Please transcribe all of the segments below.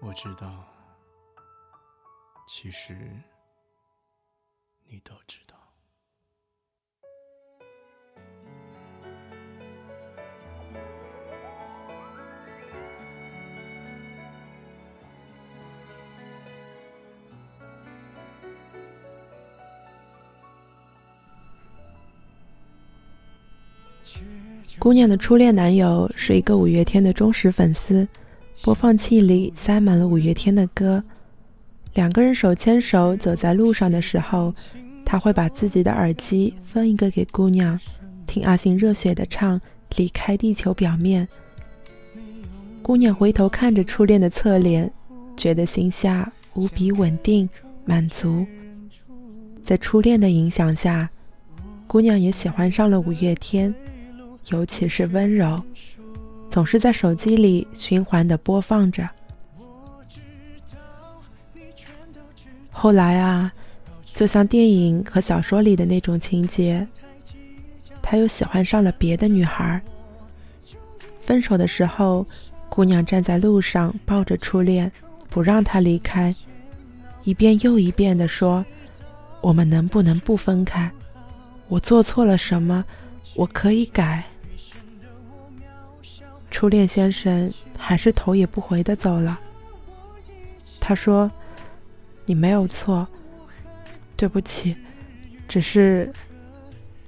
我知道，其实你都知道。姑娘的初恋男友是一个五月天的忠实粉丝，播放器里塞满了五月天的歌。两个人手牵手走在路上的时候，他会把自己的耳机分一个给姑娘，听阿信热血的唱《离开地球表面》。姑娘回头看着初恋的侧脸，觉得心下无比稳定、满足。在初恋的影响下，姑娘也喜欢上了五月天。尤其是温柔，总是在手机里循环的播放着。后来啊，就像电影和小说里的那种情节，他又喜欢上了别的女孩。分手的时候，姑娘站在路上抱着初恋，不让他离开，一遍又一遍的说：“我们能不能不分开？我做错了什么？我可以改。”初恋先生还是头也不回的走了。他说：“你没有错，对不起，只是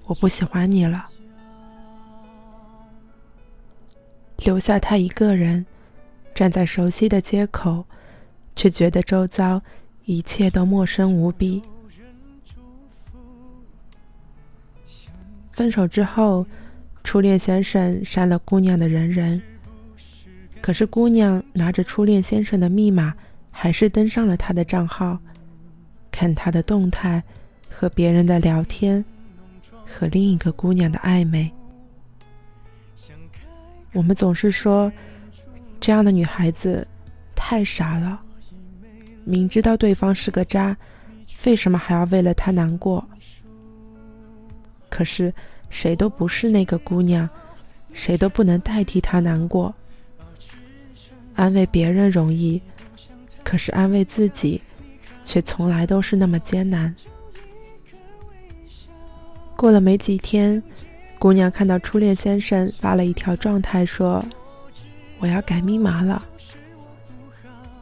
我不喜欢你了。”留下他一个人站在熟悉的街口，却觉得周遭一切都陌生无比。分手之后。初恋先生删了姑娘的人人，可是姑娘拿着初恋先生的密码，还是登上了他的账号，看他的动态，和别人的聊天，和另一个姑娘的暧昧。我们总是说，这样的女孩子太傻了，明知道对方是个渣，为什么还要为了他难过？可是。谁都不是那个姑娘，谁都不能代替她难过。安慰别人容易，可是安慰自己，却从来都是那么艰难。过了没几天，姑娘看到初恋先生发了一条状态，说：“我要改密码了。”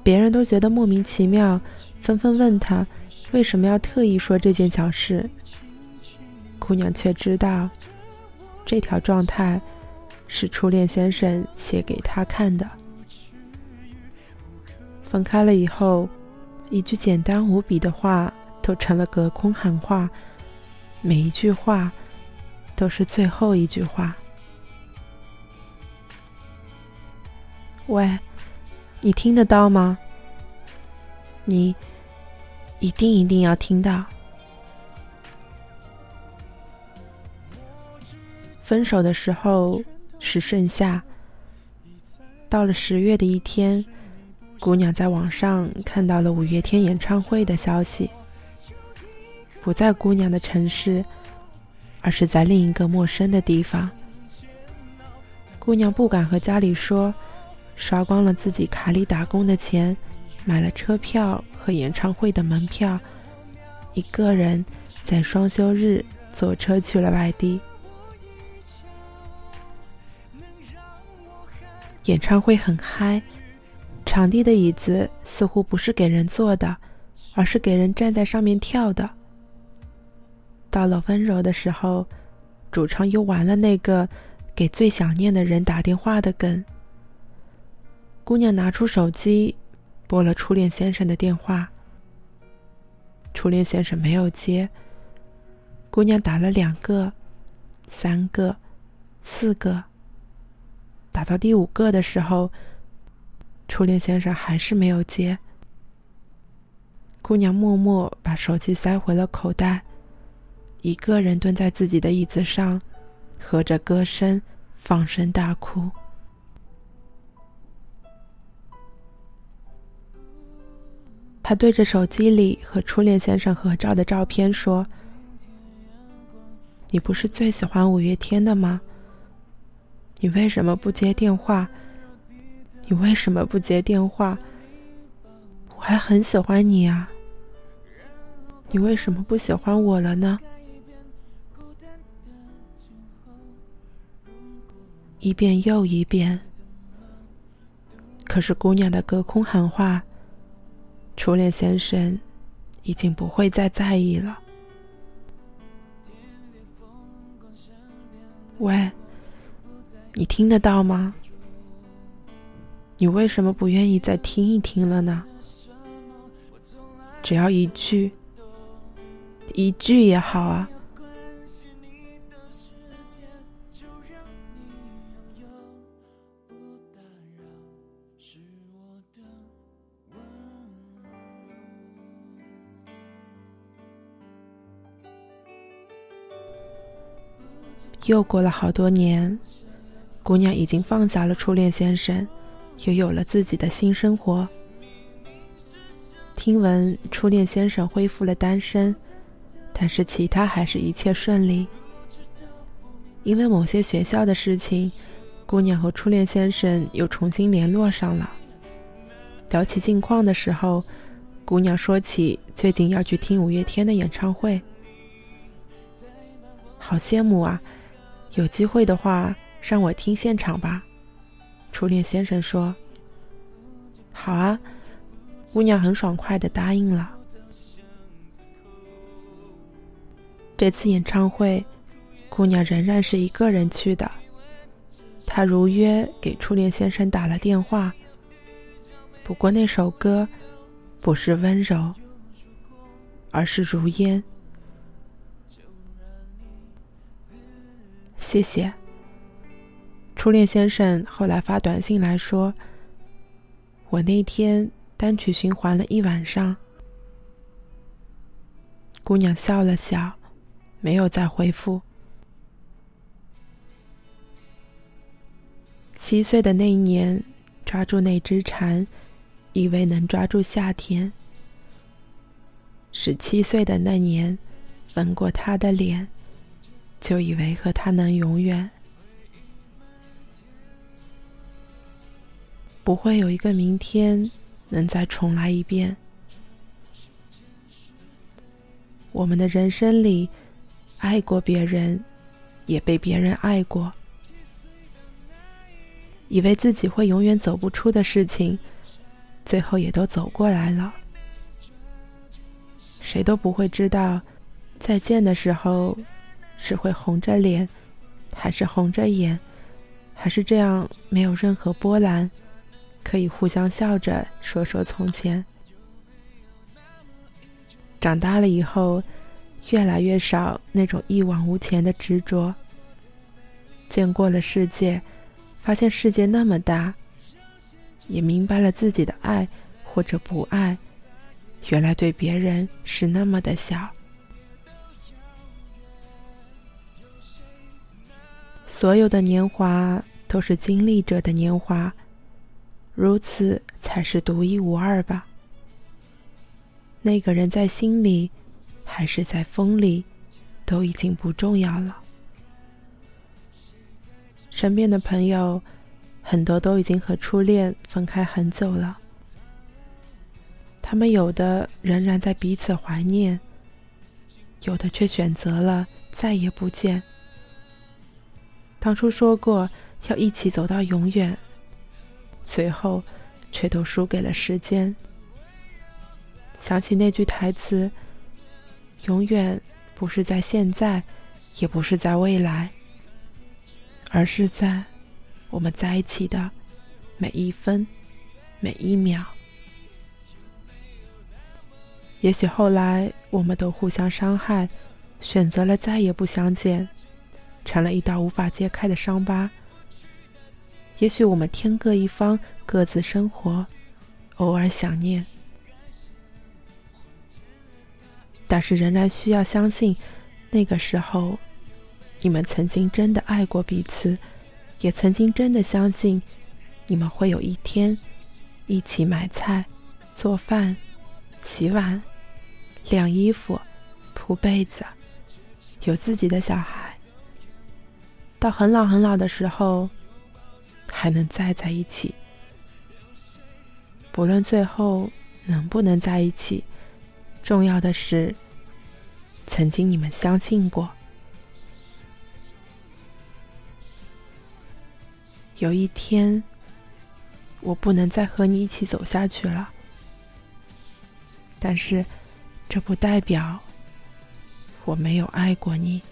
别人都觉得莫名其妙，纷纷问他为什么要特意说这件小事。姑娘却知道，这条状态是初恋先生写给她看的。分开了以后，一句简单无比的话都成了隔空喊话，每一句话都是最后一句话。喂，你听得到吗？你一定一定要听到。分手的时候是盛夏，到了十月的一天，姑娘在网上看到了五月天演唱会的消息。不在姑娘的城市，而是在另一个陌生的地方。姑娘不敢和家里说，刷光了自己卡里打工的钱，买了车票和演唱会的门票，一个人在双休日坐车去了外地。演唱会很嗨，场地的椅子似乎不是给人坐的，而是给人站在上面跳的。到了温柔的时候，主唱又玩了那个给最想念的人打电话的梗。姑娘拿出手机，拨了初恋先生的电话。初恋先生没有接。姑娘打了两个、三个、四个。打到第五个的时候，初恋先生还是没有接。姑娘默默把手机塞回了口袋，一个人蹲在自己的椅子上，合着歌声放声大哭。他对着手机里和初恋先生合照的照片说：“你不是最喜欢五月天的吗？”你为什么不接电话？你为什么不接电话？我还很喜欢你啊，你为什么不喜欢我了呢？一遍又一遍，可是姑娘的隔空喊话，初恋先生已经不会再在意了。喂，你听得到吗？你为什么不愿意再听一听了呢？只要一句，一句也好啊。又过了好多年，姑娘已经放下了初恋先生，又有了自己的新生活。听闻初恋先生恢复了单身，但是其他还是一切顺利。因为某些学校的事情，姑娘和初恋先生又重新联络上了。聊起近况的时候，姑娘说起最近要去听五月天的演唱会，好羡慕啊！有机会的话，让我听现场吧。初恋先生说：“好啊。”姑娘很爽快的答应了。这次演唱会，姑娘仍然是一个人去的。她如约给初恋先生打了电话。不过那首歌不是温柔，而是如烟。谢谢。初恋先生后来发短信来说：“我那天单曲循环了一晚上。”姑娘笑了笑，没有再回复。七岁的那年，抓住那只蝉，以为能抓住夏天。十七岁的那年，吻过他的脸。就以为和他能永远，不会有一个明天能再重来一遍。我们的人生里，爱过别人，也被别人爱过，以为自己会永远走不出的事情，最后也都走过来了。谁都不会知道，再见的时候。是会红着脸，还是红着眼，还是这样没有任何波澜，可以互相笑着说说从前。长大了以后，越来越少那种一往无前的执着。见过了世界，发现世界那么大，也明白了自己的爱或者不爱，原来对别人是那么的小。所有的年华都是经历者的年华，如此才是独一无二吧。那个人在心里，还是在风里，都已经不重要了。身边的朋友，很多都已经和初恋分开很久了，他们有的仍然在彼此怀念，有的却选择了再也不见。当初说过要一起走到永远，最后却都输给了时间。想起那句台词：“永远不是在现在，也不是在未来，而是在我们在一起的每一分每一秒。”也许后来我们都互相伤害，选择了再也不相见。成了一道无法揭开的伤疤。也许我们天各一方，各自生活，偶尔想念，但是仍然需要相信，那个时候，你们曾经真的爱过彼此，也曾经真的相信，你们会有一天，一起买菜、做饭、洗碗、晾衣服、铺被子，有自己的小孩。到很老很老的时候，还能再在一起。不论最后能不能在一起，重要的是，曾经你们相信过。有一天，我不能再和你一起走下去了，但是，这不代表我没有爱过你。